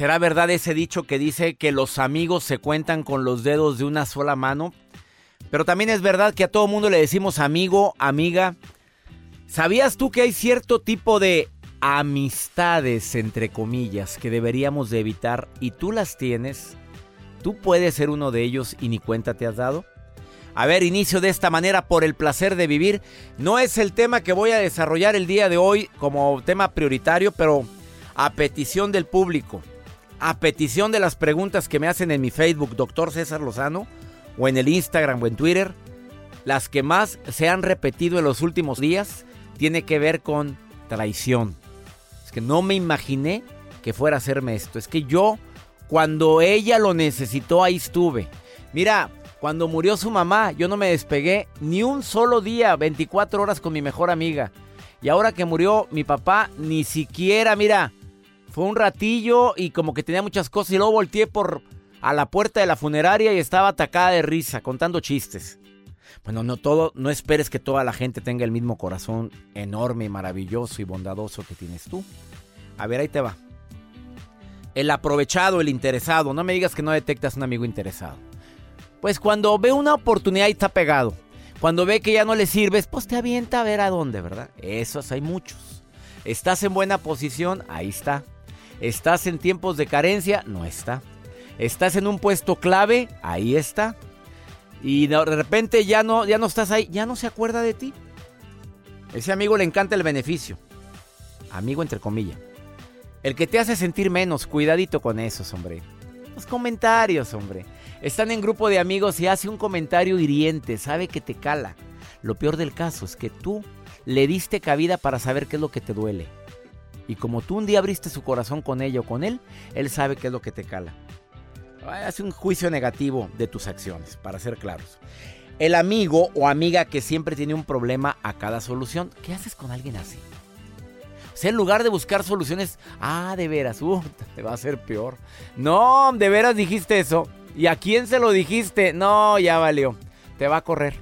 ¿Será verdad ese dicho que dice que los amigos se cuentan con los dedos de una sola mano? Pero también es verdad que a todo mundo le decimos amigo, amiga. ¿Sabías tú que hay cierto tipo de amistades, entre comillas, que deberíamos de evitar y tú las tienes? ¿Tú puedes ser uno de ellos y ni cuenta te has dado? A ver, inicio de esta manera por el placer de vivir. No es el tema que voy a desarrollar el día de hoy como tema prioritario, pero a petición del público a petición de las preguntas que me hacen en mi Facebook, doctor César Lozano, o en el Instagram o en Twitter, las que más se han repetido en los últimos días tiene que ver con traición. Es que no me imaginé que fuera a hacerme esto. Es que yo, cuando ella lo necesitó, ahí estuve. Mira, cuando murió su mamá, yo no me despegué ni un solo día, 24 horas con mi mejor amiga. Y ahora que murió mi papá, ni siquiera, mira, fue un ratillo y como que tenía muchas cosas y luego volteé por a la puerta de la funeraria y estaba atacada de risa, contando chistes. Bueno, no todo, no esperes que toda la gente tenga el mismo corazón enorme, maravilloso y bondadoso que tienes tú. A ver, ahí te va. El aprovechado, el interesado. No me digas que no detectas un amigo interesado. Pues cuando ve una oportunidad y está pegado. Cuando ve que ya no le sirves, pues te avienta a ver a dónde, ¿verdad? Esos hay muchos. Estás en buena posición, ahí está. ¿Estás en tiempos de carencia? No está. ¿Estás en un puesto clave? Ahí está. Y de repente ya no, ya no estás ahí, ya no se acuerda de ti. Ese amigo le encanta el beneficio. Amigo entre comillas. El que te hace sentir menos, cuidadito con esos, hombre. Los comentarios, hombre. Están en grupo de amigos y hace un comentario hiriente, sabe que te cala. Lo peor del caso es que tú le diste cabida para saber qué es lo que te duele. Y como tú un día abriste su corazón con ella o con él, él sabe qué es lo que te cala. Hace un juicio negativo de tus acciones, para ser claros. El amigo o amiga que siempre tiene un problema a cada solución, ¿qué haces con alguien así? O sea, en lugar de buscar soluciones, ah, de veras, uh, te va a ser peor. No, de veras dijiste eso. ¿Y a quién se lo dijiste? No, ya valió. Te va a correr.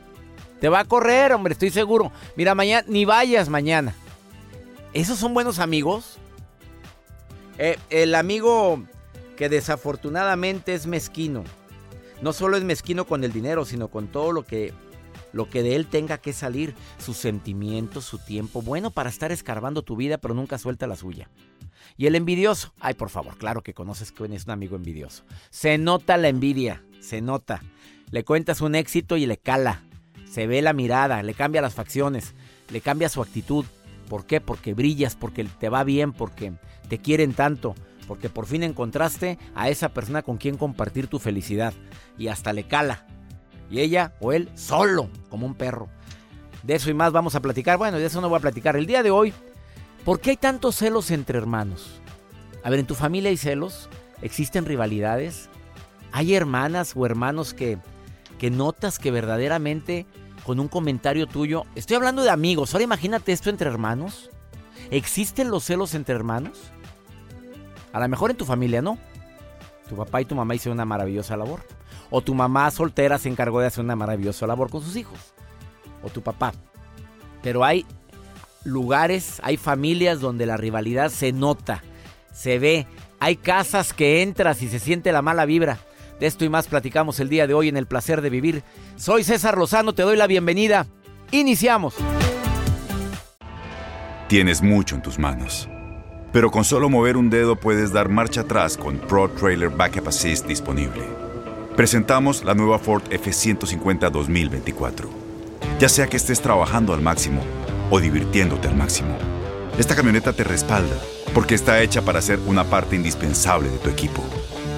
Te va a correr, hombre, estoy seguro. Mira, mañana, ni vayas mañana. ¿Esos son buenos amigos? Eh, el amigo que desafortunadamente es mezquino. No solo es mezquino con el dinero, sino con todo lo que, lo que de él tenga que salir. Sus sentimientos, su tiempo. Bueno para estar escarbando tu vida, pero nunca suelta la suya. Y el envidioso. Ay, por favor, claro que conoces que es un amigo envidioso. Se nota la envidia, se nota. Le cuentas un éxito y le cala. Se ve la mirada, le cambia las facciones, le cambia su actitud. ¿Por qué? Porque brillas, porque te va bien, porque te quieren tanto, porque por fin encontraste a esa persona con quien compartir tu felicidad y hasta le cala. Y ella o él solo, como un perro. De eso y más vamos a platicar. Bueno, de eso no voy a platicar. El día de hoy, ¿por qué hay tantos celos entre hermanos? A ver, ¿en tu familia hay celos? ¿Existen rivalidades? ¿Hay hermanas o hermanos que, que notas que verdaderamente con un comentario tuyo, estoy hablando de amigos, ahora imagínate esto entre hermanos? ¿Existen los celos entre hermanos? A lo mejor en tu familia no. Tu papá y tu mamá hicieron una maravillosa labor. O tu mamá soltera se encargó de hacer una maravillosa labor con sus hijos. O tu papá. Pero hay lugares, hay familias donde la rivalidad se nota, se ve. Hay casas que entras y se siente la mala vibra. De esto y más platicamos el día de hoy en El Placer de Vivir. Soy César Lozano, te doy la bienvenida. Iniciamos. Tienes mucho en tus manos. Pero con solo mover un dedo puedes dar marcha atrás con Pro Trailer Backup Assist disponible. Presentamos la nueva Ford F150 2024. Ya sea que estés trabajando al máximo o divirtiéndote al máximo, esta camioneta te respalda porque está hecha para ser una parte indispensable de tu equipo.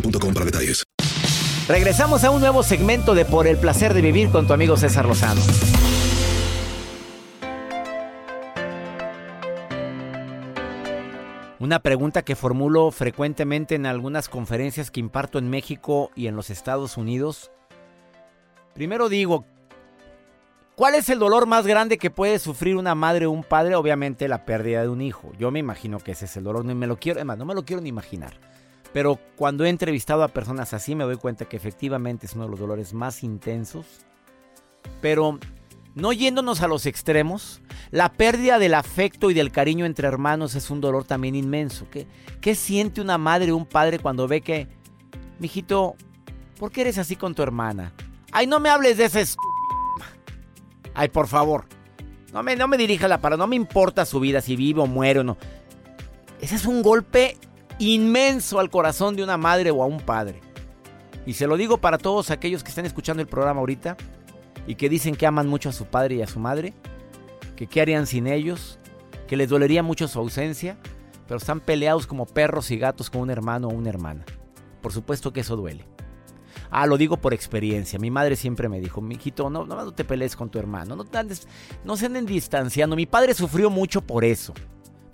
para detalles. Regresamos a un nuevo segmento de Por el placer de vivir con tu amigo César Lozano. Una pregunta que formulo frecuentemente en algunas conferencias que imparto en México y en los Estados Unidos. Primero digo, ¿cuál es el dolor más grande que puede sufrir una madre o un padre? Obviamente la pérdida de un hijo. Yo me imagino que ese es el dolor, me lo quiero, además, no me lo quiero ni imaginar. Pero cuando he entrevistado a personas así me doy cuenta que efectivamente es uno de los dolores más intensos. Pero no yéndonos a los extremos, la pérdida del afecto y del cariño entre hermanos es un dolor también inmenso. ¿Qué, siente una madre o un padre cuando ve que, mijito, ¿por qué eres así con tu hermana? Ay, no me hables de ese Ay, por favor. No me, no me dirija la palabra, no me importa su vida, si vive o muere o no. Ese es un golpe inmenso al corazón de una madre o a un padre. Y se lo digo para todos aquellos que están escuchando el programa ahorita y que dicen que aman mucho a su padre y a su madre, que qué harían sin ellos, que les dolería mucho su ausencia, pero están peleados como perros y gatos con un hermano o una hermana. Por supuesto que eso duele. Ah, lo digo por experiencia. Mi madre siempre me dijo, mijito, no, no, no te pelees con tu hermano, no, no se anden distanciando. Mi padre sufrió mucho por eso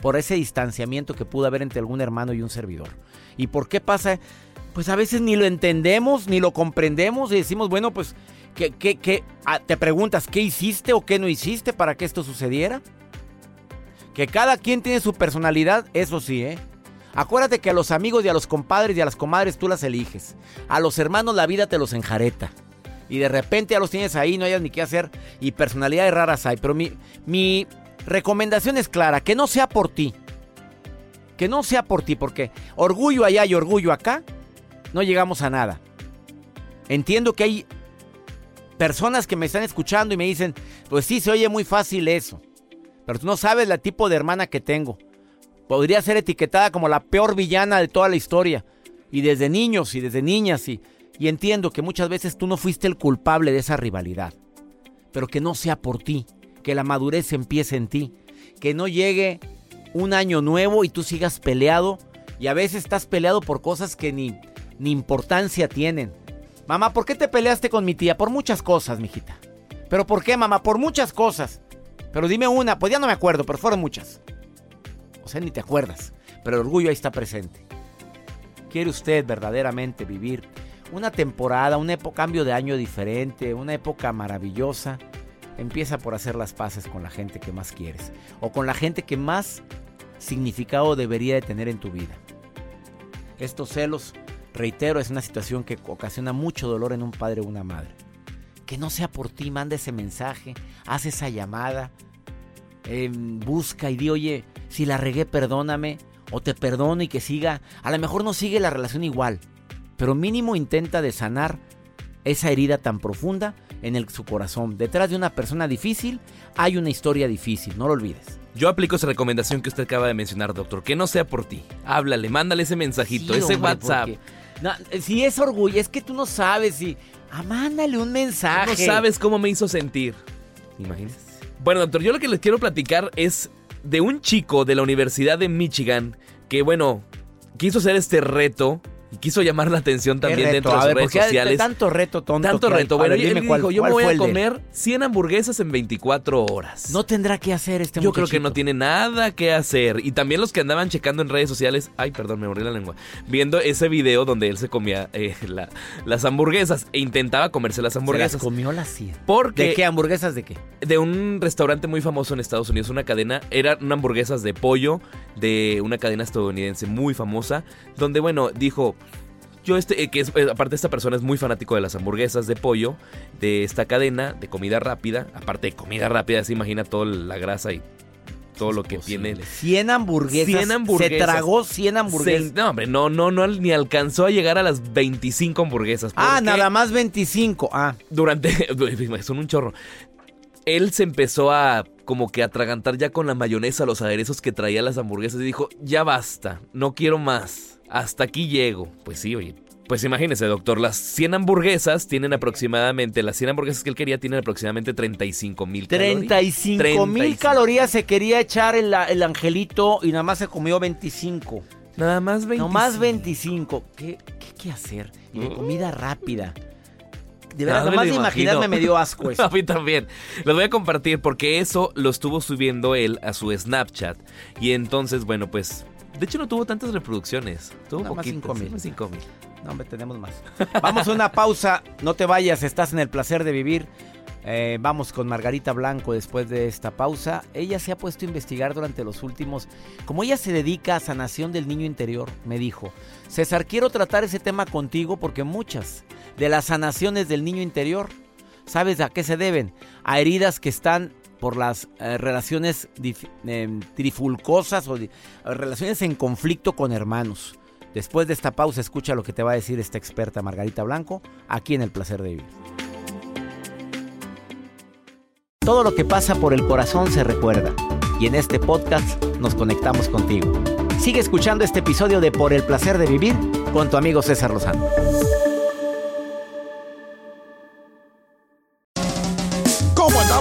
por ese distanciamiento que pudo haber entre algún hermano y un servidor. ¿Y por qué pasa? Pues a veces ni lo entendemos, ni lo comprendemos y decimos, bueno, pues, ¿qué, qué, qué? Te preguntas, ¿qué hiciste o qué no hiciste para que esto sucediera? Que cada quien tiene su personalidad, eso sí, ¿eh? Acuérdate que a los amigos y a los compadres y a las comadres tú las eliges. A los hermanos la vida te los enjareta. Y de repente ya los tienes ahí, no hayas ni qué hacer. Y personalidades raras hay. Pero mi, mi Recomendación es clara, que no sea por ti. Que no sea por ti, porque orgullo allá y orgullo acá, no llegamos a nada. Entiendo que hay personas que me están escuchando y me dicen, pues sí, se oye muy fácil eso. Pero tú no sabes el tipo de hermana que tengo. Podría ser etiquetada como la peor villana de toda la historia. Y desde niños y desde niñas. Y, y entiendo que muchas veces tú no fuiste el culpable de esa rivalidad. Pero que no sea por ti que la madurez empiece en ti, que no llegue un año nuevo y tú sigas peleado y a veces estás peleado por cosas que ni, ni importancia tienen. Mamá, ¿por qué te peleaste con mi tía? Por muchas cosas, mijita. ¿Pero por qué, mamá? Por muchas cosas. Pero dime una, pues ya no me acuerdo, pero fueron muchas. O sea, ni te acuerdas, pero el orgullo ahí está presente. ¿Quiere usted verdaderamente vivir una temporada, un cambio de año diferente, una época maravillosa? Empieza por hacer las paces con la gente que más quieres o con la gente que más significado debería de tener en tu vida. Estos celos, reitero, es una situación que ocasiona mucho dolor en un padre o una madre. Que no sea por ti, manda ese mensaje, haz esa llamada, em, busca y di, oye, si la regué, perdóname. o te perdono y que siga. A lo mejor no sigue la relación igual, pero mínimo intenta de sanar esa herida tan profunda en el, su corazón. Detrás de una persona difícil hay una historia difícil, no lo olvides. Yo aplico esa recomendación que usted acaba de mencionar, doctor. Que no sea por ti. Háblale, mándale ese mensajito, Sí, ese hombre, WhatsApp. No, eh, si es orgullo, es que tú no sabes si... Ah, mándale un mensaje. No sabes cómo me hizo sentir. Imaginas. Bueno, doctor, yo lo que les quiero platicar es de un chico de la Universidad de Michigan que, bueno, quiso hacer este reto y quiso llamar la atención ¿Qué también dentro de sus ver, redes sociales. Tanto reto tonto. Tanto hay. reto. Bueno, ver, él dijo, cuál- yo me voy a comer 100 hamburguesas en 24 horas. No tendrá que hacer este Yo creo que no tiene nada que hacer. Y también los que andaban checando en redes sociales, ay, perdón, me mordí la lengua, viendo ese video donde él se comía eh, la- las hamburguesas e intentaba comerse las Se las hamburguesas. comió la 100. Porque ¿De qué hamburguesas de qué? de un restaurante muy famoso en Estados Unidos, una cadena, eran hamburguesas de pollo de una cadena estadounidense muy famosa, donde bueno, dijo, yo este, eh, que es, eh, aparte esta persona es muy fanático de las hamburguesas de pollo, de esta cadena, de comida rápida, aparte de comida rápida, se imagina toda la grasa y todo lo que tiene. 100 hamburguesas. 100 hamburguesas. Se tragó 100 hamburguesas. Se- no, hombre, no, no, no, ni alcanzó a llegar a las 25 hamburguesas. ah, nada más 25. Ah, Durante, son un chorro. Él se empezó a como que atragantar ya con la mayonesa, los aderezos que traía las hamburguesas y dijo, ya basta, no quiero más, hasta aquí llego. Pues sí, oye. Pues imagínese, doctor, las 100 hamburguesas tienen aproximadamente, las 100 hamburguesas que él quería tienen aproximadamente 35 mil 35 mil 35. calorías se quería echar el, el angelito y nada más se comió 25. Nada más 25. No más 25. ¿Qué, qué, qué hacer? Y de comida rápida. De verdad, No, nomás lo de imaginarme me dio asco eso. A mí también. Los voy a compartir porque eso lo estuvo subiendo él a su Snapchat. Y entonces, bueno, pues. De hecho, no tuvo tantas reproducciones. Tuvo más poquitas. más cinco mil. No, hombre, tenemos más. Vamos a una pausa. No te vayas, estás en el placer de vivir. Eh, vamos con Margarita Blanco después de esta pausa. Ella se ha puesto a investigar durante los últimos... Como ella se dedica a sanación del niño interior, me dijo, César, quiero tratar ese tema contigo porque muchas de las sanaciones del niño interior, ¿sabes a qué se deben? A heridas que están por las eh, relaciones eh, trifulcosas o eh, relaciones en conflicto con hermanos. Después de esta pausa, escucha lo que te va a decir esta experta Margarita Blanco aquí en El Placer de Vivir. Todo lo que pasa por el corazón se recuerda y en este podcast nos conectamos contigo. Sigue escuchando este episodio de Por el Placer de Vivir con tu amigo César Lozano.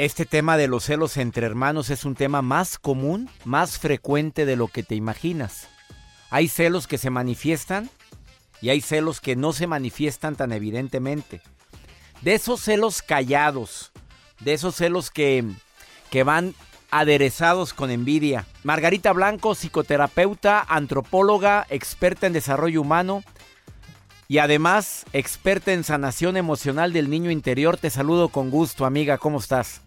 Este tema de los celos entre hermanos es un tema más común, más frecuente de lo que te imaginas. Hay celos que se manifiestan y hay celos que no se manifiestan tan evidentemente. De esos celos callados, de esos celos que, que van aderezados con envidia. Margarita Blanco, psicoterapeuta, antropóloga, experta en desarrollo humano y además experta en sanación emocional del niño interior. Te saludo con gusto, amiga. ¿Cómo estás?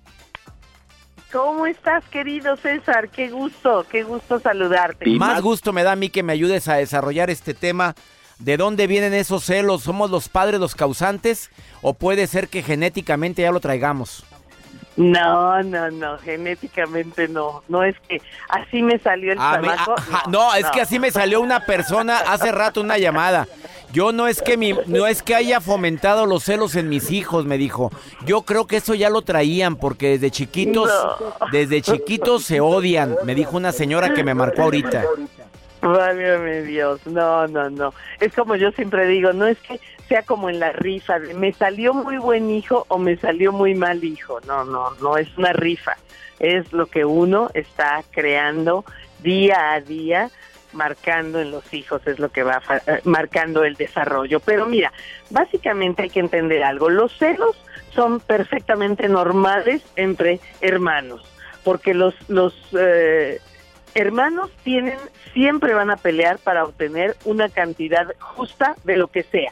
¿Cómo estás, querido César? Qué gusto, qué gusto saludarte. Más gusto me da a mí que me ayudes a desarrollar este tema. ¿De dónde vienen esos celos? ¿Somos los padres los causantes? ¿O puede ser que genéticamente ya lo traigamos? No, no, no, genéticamente no. No es que así me salió el Ah, me- chamaco. ajá, no, es que así me salió una persona hace rato una llamada. Yo no es que mi, no es que haya fomentado los celos en mis hijos, me dijo. Yo creo que eso ya lo traían porque desde chiquitos, No. desde chiquitos se odian, me dijo una señora que me marcó ahorita. Válgame Dios, no, no, no. Es como yo siempre digo, no es que sea como en la rifa, de me salió muy buen hijo o me salió muy mal hijo. No, no, no es una rifa. Es lo que uno está creando día a día, marcando en los hijos, es lo que va eh, marcando el desarrollo. Pero mira, básicamente hay que entender algo. Los celos son perfectamente normales entre hermanos, porque los, los, eh, hermanos tienen, siempre van a pelear para obtener una cantidad justa de lo que sea,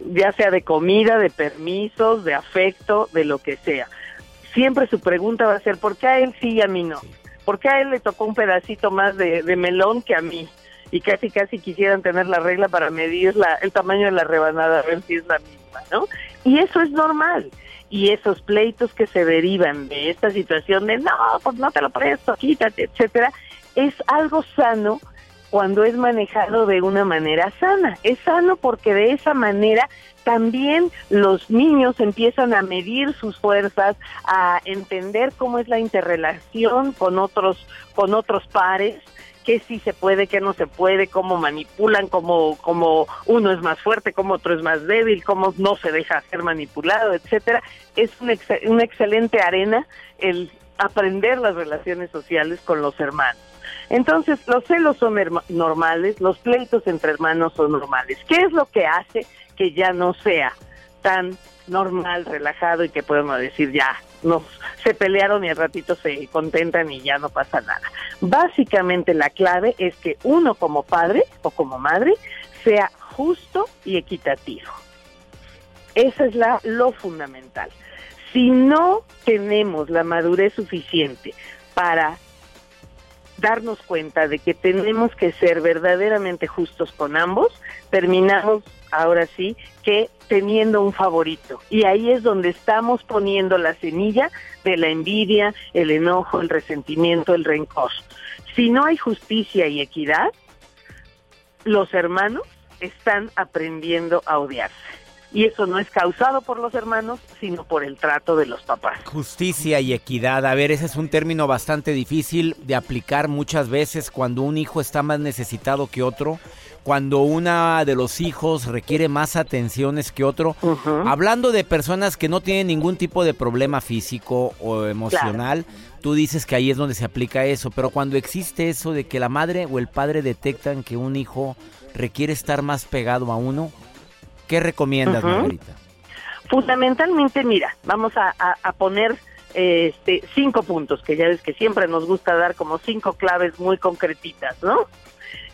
ya sea de comida, de permisos, de afecto, de lo que sea. Siempre su pregunta va a ser, ¿por qué a él sí y a mí no? ¿Por qué a él le tocó un pedacito más de, de melón que a mí? Y casi, casi quisieran tener la regla para medir la, el tamaño de la rebanada, a ver si es la misma, ¿no? Y eso es normal y esos pleitos que se derivan de esta situación de no, pues no te lo presto, quítate, etcétera, es algo sano cuando es manejado de una manera sana. Es sano porque de esa manera también los niños empiezan a medir sus fuerzas, a entender cómo es la interrelación con otros con otros pares qué sí se puede, qué no se puede, cómo manipulan, cómo, cómo uno es más fuerte, cómo otro es más débil, cómo no se deja ser manipulado, etcétera. Es una, una excelente arena el aprender las relaciones sociales con los hermanos. Entonces, los celos son normales, los pleitos entre hermanos son normales. ¿Qué es lo que hace que ya no sea tan normal, relajado y que podemos decir ya, nos se pelearon y al ratito se contentan y ya no pasa nada. Básicamente la clave es que uno como padre o como madre sea justo y equitativo. Esa es la lo fundamental. Si no tenemos la madurez suficiente para darnos cuenta de que tenemos que ser verdaderamente justos con ambos, terminamos ahora sí que teniendo un favorito. Y ahí es donde estamos poniendo la semilla de la envidia, el enojo, el resentimiento, el rencor. Si no hay justicia y equidad, los hermanos están aprendiendo a odiarse. Y eso no es causado por los hermanos, sino por el trato de los papás. Justicia y equidad. A ver, ese es un término bastante difícil de aplicar muchas veces cuando un hijo está más necesitado que otro cuando una de los hijos requiere más atenciones que otro. Hablando de personas que no tienen ningún tipo de problema físico o emocional, tú dices que ahí es donde se aplica eso, pero cuando existe eso de que la madre o el padre detectan que un hijo requiere estar más pegado a uno, ¿qué recomiendas, Margarita? Fundamentalmente, mira, vamos a, a poner este, cinco puntos, que ya ves que siempre nos gusta dar como cinco claves muy concretitas, ¿no?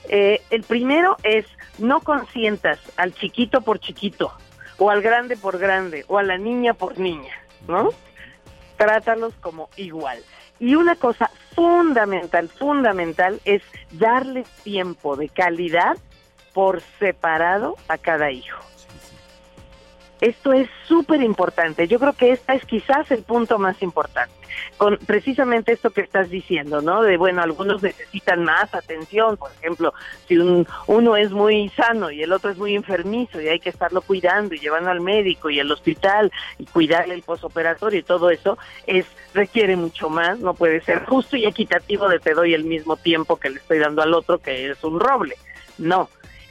Eh, el primero es no consientas al chiquito por chiquito, o al grande por grande, o a la niña por niña, ¿no? Trátalos como igual. Y una cosa fundamental, fundamental es darle tiempo de calidad por separado a cada hijo. Esto es súper importante. Yo creo que este es quizás el punto más importante. Con precisamente esto que estás diciendo, ¿no? De, bueno, algunos necesitan más atención. Por ejemplo, si uno es muy sano y el otro es muy enfermizo y hay que estarlo cuidando y llevando al médico y al hospital y cuidarle el posoperatorio y todo eso, es requiere mucho más. No puede ser justo y equitativo de te doy el mismo tiempo que le estoy dando al otro que es un roble. No,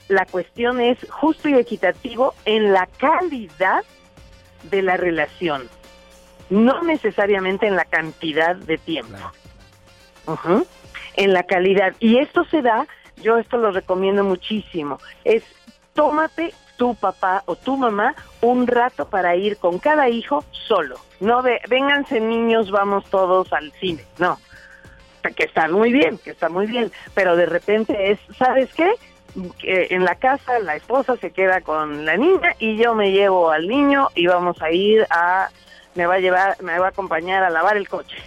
la cuestión es justo y equitativo en la calidad de la relación, no necesariamente en la cantidad de tiempo. En la calidad. Y esto se da, yo esto lo recomiendo muchísimo, es tómate tu papá o tu mamá un rato para ir con cada hijo solo. No de, vénganse niños, vamos todos al cine. No, que está muy bien, que está muy bien, pero de repente es, ¿sabes qué? En la casa la esposa se queda con la niña y yo me llevo al niño y vamos a ir a me va a llevar me va a acompañar a lavar el coche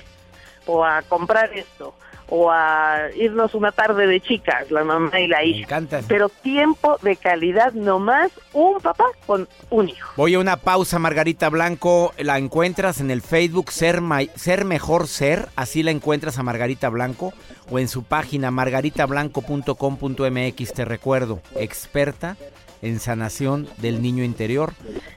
o a comprar esto o a irnos una tarde de chicas, la mamá y la hija. Pero tiempo de calidad, no más un papá con un hijo. Voy a una pausa, Margarita Blanco. La encuentras en el Facebook Ser, Ser Mejor Ser, así la encuentras a Margarita Blanco, o en su página margaritablanco.com.mx. Te recuerdo, experta en sanación del niño interior.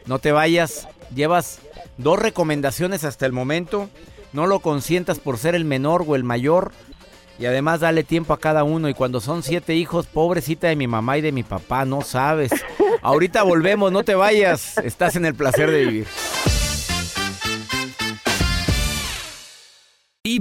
No te vayas, llevas dos recomendaciones hasta el momento. No lo consientas por ser el menor o el mayor. Y además dale tiempo a cada uno. Y cuando son siete hijos, pobrecita de mi mamá y de mi papá, no sabes. Ahorita volvemos, no te vayas. Estás en el placer de vivir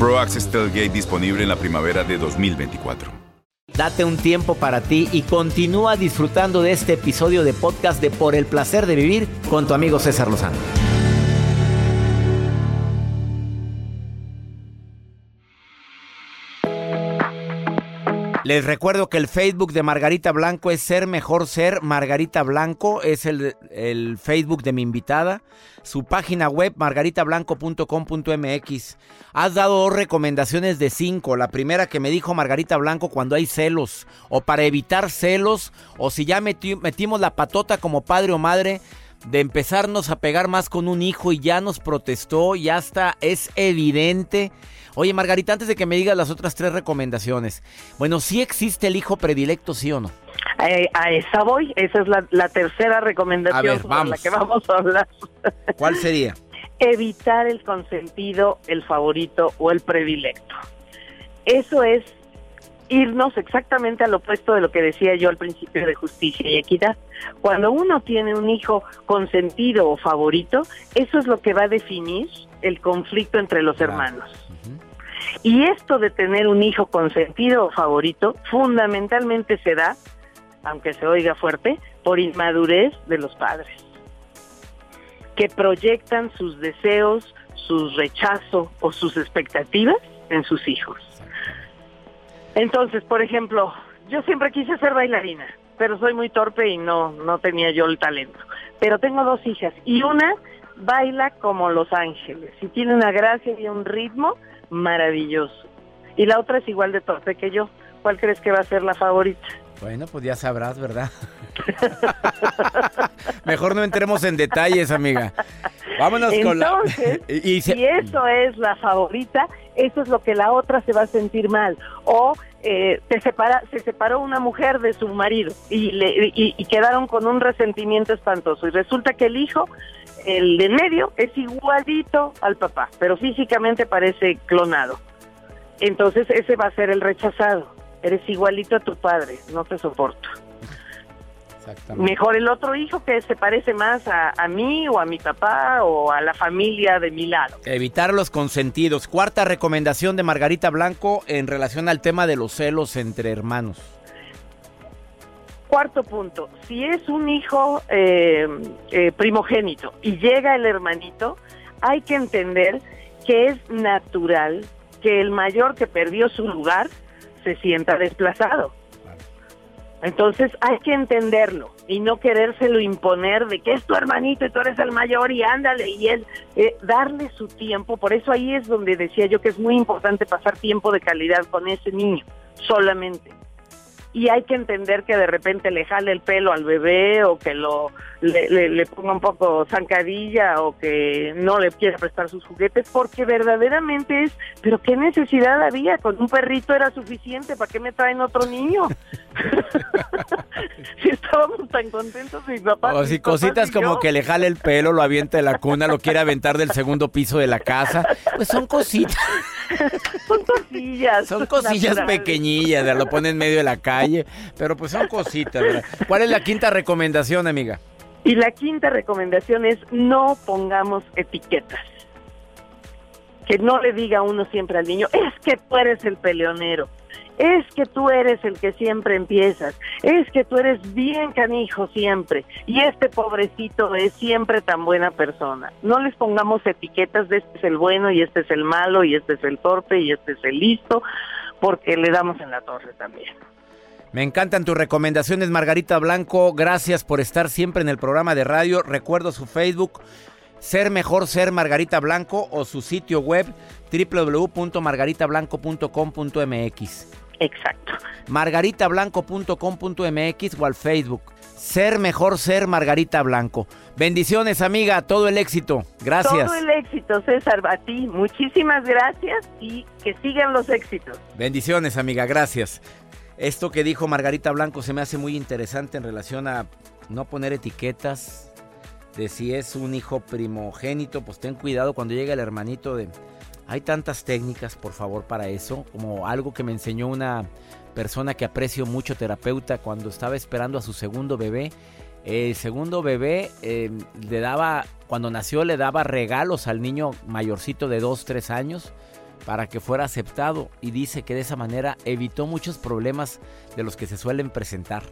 Pro Access Tailgate disponible en la primavera de 2024. Date un tiempo para ti y continúa disfrutando de este episodio de podcast de Por el placer de vivir con tu amigo César Lozano. Les recuerdo que el Facebook de Margarita Blanco es Ser Mejor Ser. Margarita Blanco es el, el Facebook de mi invitada. Su página web, margaritablanco.com.mx. Has dado dos recomendaciones de cinco. La primera que me dijo Margarita Blanco cuando hay celos, o para evitar celos, o si ya meti- metimos la patota como padre o madre, de empezarnos a pegar más con un hijo y ya nos protestó, ya está, es evidente. Oye, Margarita, antes de que me digas las otras tres recomendaciones, bueno, ¿sí existe el hijo predilecto, sí o no? Eh, a esa voy, esa es la, la tercera recomendación ver, sobre la que vamos a hablar. ¿Cuál sería? Evitar el consentido, el favorito o el predilecto. Eso es irnos exactamente al opuesto de lo que decía yo al principio de justicia y equidad. Cuando uno tiene un hijo consentido o favorito, eso es lo que va a definir el conflicto entre los hermanos. Y esto de tener un hijo consentido o favorito fundamentalmente se da, aunque se oiga fuerte, por inmadurez de los padres, que proyectan sus deseos, sus rechazos o sus expectativas en sus hijos. Entonces, por ejemplo, yo siempre quise ser bailarina, pero soy muy torpe y no, no tenía yo el talento. Pero tengo dos hijas y una baila como Los Ángeles y tiene una gracia y un ritmo maravilloso. Y la otra es igual de torpe que yo. ¿Cuál crees que va a ser la favorita? Bueno, pues ya sabrás, ¿verdad? Mejor no entremos en detalles, amiga. Vámonos con la... Entonces, Y- se- si eso es la favorita, eso es lo que la otra se va a sentir mal. O eh, se, separa, se separó una mujer de su marido y, le, y, y quedaron con un resentimiento espantoso. Y resulta que el hijo, el de en medio, es igualito al papá, pero físicamente parece clonado. Entonces ese va a ser el rechazado. Eres igualito a tu padre, no te soporto. Mejor el otro hijo que se parece más a, a mí o a mi papá o a la familia de mi lado. Evitar los consentidos. Cuarta recomendación de Margarita Blanco en relación al tema de los celos entre hermanos. Cuarto punto, si es un hijo eh, eh, primogénito y llega el hermanito, hay que entender que es natural que el mayor que perdió su lugar se sienta desplazado. Entonces hay que entenderlo y no querérselo imponer de que es tu hermanito y tú eres el mayor y ándale y él, eh, darle su tiempo. Por eso ahí es donde decía yo que es muy importante pasar tiempo de calidad con ese niño, solamente. Y hay que entender que de repente le jale el pelo al bebé o que lo le, le- le ponga un poco zancadilla o que no le quiera prestar sus juguetes porque verdaderamente es, pero qué necesidad había, con un perrito era suficiente, ¿para qué me traen otro niño? si estábamos tan contentos mis papás. O si cositas como yo. que le jale el pelo, lo avienta de la cuna, lo quiere aventar del segundo piso de la casa. Pues son cositas. son cosillas. Son cosillas naturales. pequeñillas, lo pone en medio de la calle, pero pues son cositas. ¿verdad? ¿Cuál es la quinta recomendación, amiga? Y la quinta recomendación es no pongamos etiquetas. Que no le diga uno siempre al niño, es que tú eres el peleonero, es que tú eres el que siempre empiezas, es que tú eres bien canijo siempre, y este pobrecito es siempre tan buena persona. No les pongamos etiquetas de este es el bueno y este es el malo y este es el torpe y este es el listo, porque le damos en la torre también. Me encantan tus recomendaciones, Margarita Blanco. Gracias por estar siempre en el programa de radio. Recuerdo su Facebook, Ser Mejor Ser Margarita Blanco, o su sitio web, www.margaritablanco.com.mx. Exacto. margaritablanco.com.mx o al Facebook. Ser mejor ser Margarita Blanco. Bendiciones, amiga, todo el éxito. Gracias. Todo el éxito, César, a ti. Muchísimas gracias y que sigan los éxitos. Bendiciones, amiga, gracias. Esto que dijo Margarita Blanco se me hace muy interesante en relación a no poner etiquetas de si es un hijo primogénito, pues ten cuidado cuando llegue el hermanito de... Hay tantas técnicas, por favor, para eso, como algo que me enseñó una persona que aprecio mucho, terapeuta, cuando estaba esperando a su segundo bebé. El segundo bebé eh, le daba, cuando nació, le daba regalos al niño mayorcito de 2, 3 años para que fuera aceptado y dice que de esa manera evitó muchos problemas de los que se suelen presentar.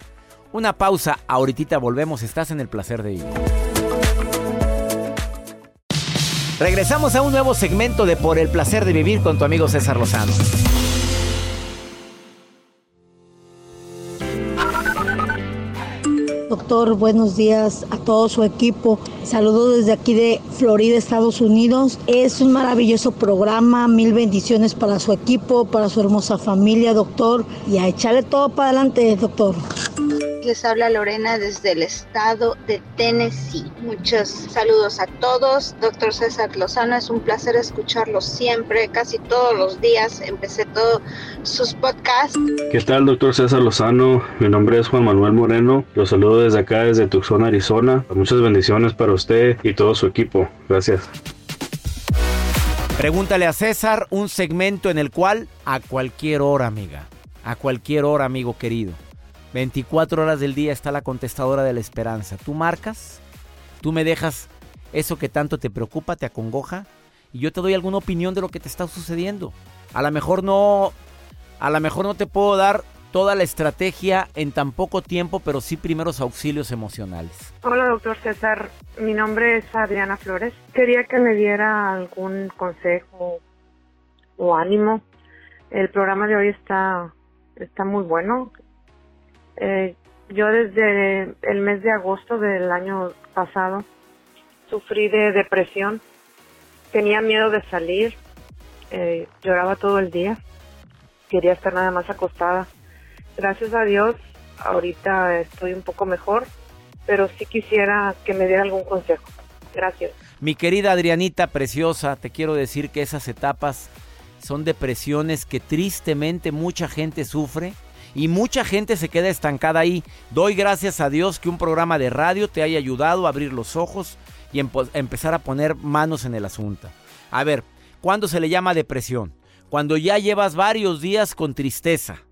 Una pausa, ahorita volvemos, estás en el placer de vivir. Regresamos a un nuevo segmento de Por el placer de vivir con tu amigo César Lozano. Doctor, buenos días a todo su equipo. Saludos desde aquí de Florida, Estados Unidos. Es un maravilloso programa. Mil bendiciones para su equipo, para su hermosa familia, doctor. Y a echarle todo para adelante, doctor. Les habla Lorena desde el estado de Tennessee. Muchos saludos a todos. Doctor César Lozano, es un placer escucharlo siempre, casi todos los días. Empecé todos sus podcasts. ¿Qué tal, doctor César Lozano? Mi nombre es Juan Manuel Moreno. Los saludo desde acá, desde Tucson, Arizona. Muchas bendiciones para usted y todo su equipo. Gracias. Pregúntale a César un segmento en el cual a cualquier hora, amiga, a cualquier hora, amigo querido 24 horas del día está la contestadora de la esperanza. Tú marcas, tú me dejas eso que tanto te preocupa, te acongoja, y yo te doy alguna opinión de lo que te está sucediendo. A lo mejor no, a lo mejor no te puedo dar toda la estrategia en tan poco tiempo, pero sí primeros auxilios emocionales. Hola, doctor César. Mi nombre es Adriana Flores. Quería que me diera algún consejo o ánimo. El programa de hoy está, está muy bueno. Eh, yo desde el mes de agosto del año pasado sufrí de depresión, tenía miedo de salir, eh, lloraba todo el día, quería estar nada más acostada. Gracias a Dios, ahorita estoy un poco mejor, pero sí quisiera que me diera algún consejo. Gracias. Mi querida Adrianita preciosa, te quiero decir que esas etapas son depresiones que tristemente mucha gente sufre y mucha gente se queda estancada ahí. Doy gracias a Dios que un programa de radio te haya ayudado a abrir los ojos y empezar a poner manos en el asunto. A ver, ¿cuándo se le llama depresión? Cuando ya llevas varios días con tristeza.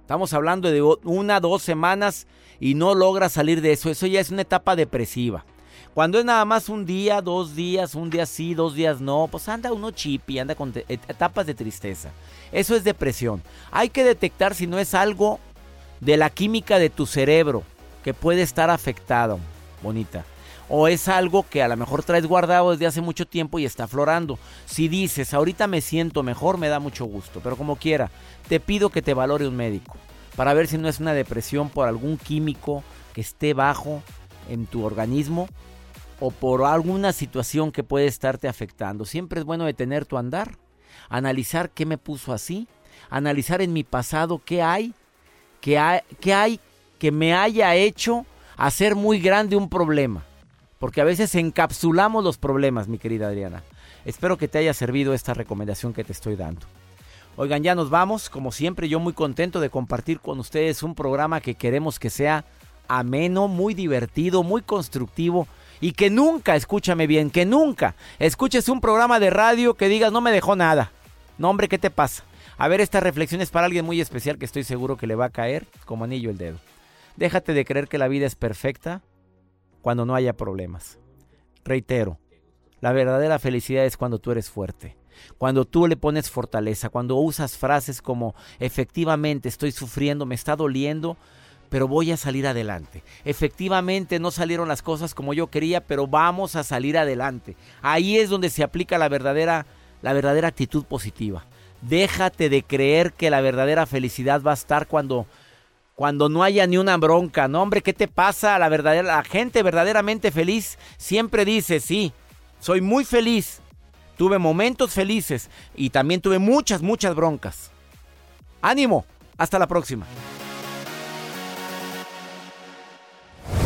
Estamos hablando de una, dos semanas y no logras salir de eso. Eso ya es una etapa depresiva. Cuando es nada más un día, dos días, un día sí, dos días no, pues anda uno chip y anda con etapas de tristeza. Eso es depresión. Hay que detectar si no es algo de la química de tu cerebro que puede estar afectado, bonita. O es algo que a lo mejor traes guardado desde hace mucho tiempo y está aflorando. Si dices, ahorita me siento mejor, me da mucho gusto. Pero como quiera, te pido que te valore un médico para ver si no es una depresión por algún químico que esté bajo en tu organismo o por alguna situación que puede estarte afectando. Siempre es bueno detener tu andar, analizar qué me puso así, analizar en mi pasado qué hay, qué hay, qué hay que me haya hecho hacer muy grande un problema. Porque a veces encapsulamos los problemas, mi querida Adriana. Espero que te haya servido esta recomendación que te estoy dando. Oigan, ya nos vamos. Como siempre, yo muy contento de compartir con ustedes un programa que queremos que sea ameno, muy divertido, muy constructivo y que nunca, escúchame bien, que nunca escuches un programa de radio que digas no me dejó nada. No, hombre, ¿qué te pasa? A ver, esta reflexión es para alguien muy especial que estoy seguro que le va a caer como anillo el dedo. Déjate de creer que la vida es perfecta cuando no haya problemas. Reitero, la verdadera felicidad es cuando tú eres fuerte, cuando tú le pones fortaleza, cuando usas frases como efectivamente estoy sufriendo, me está doliendo, pero voy a salir adelante. Efectivamente no salieron las cosas como yo quería, pero vamos a salir adelante. Ahí es donde se aplica la verdadera la verdadera actitud positiva. Déjate de creer que la verdadera felicidad va a estar cuando cuando no haya ni una bronca. No, hombre, ¿qué te pasa? La verdadera la gente verdaderamente feliz siempre dice, "Sí, soy muy feliz. Tuve momentos felices y también tuve muchas muchas broncas." Ánimo. Hasta la próxima.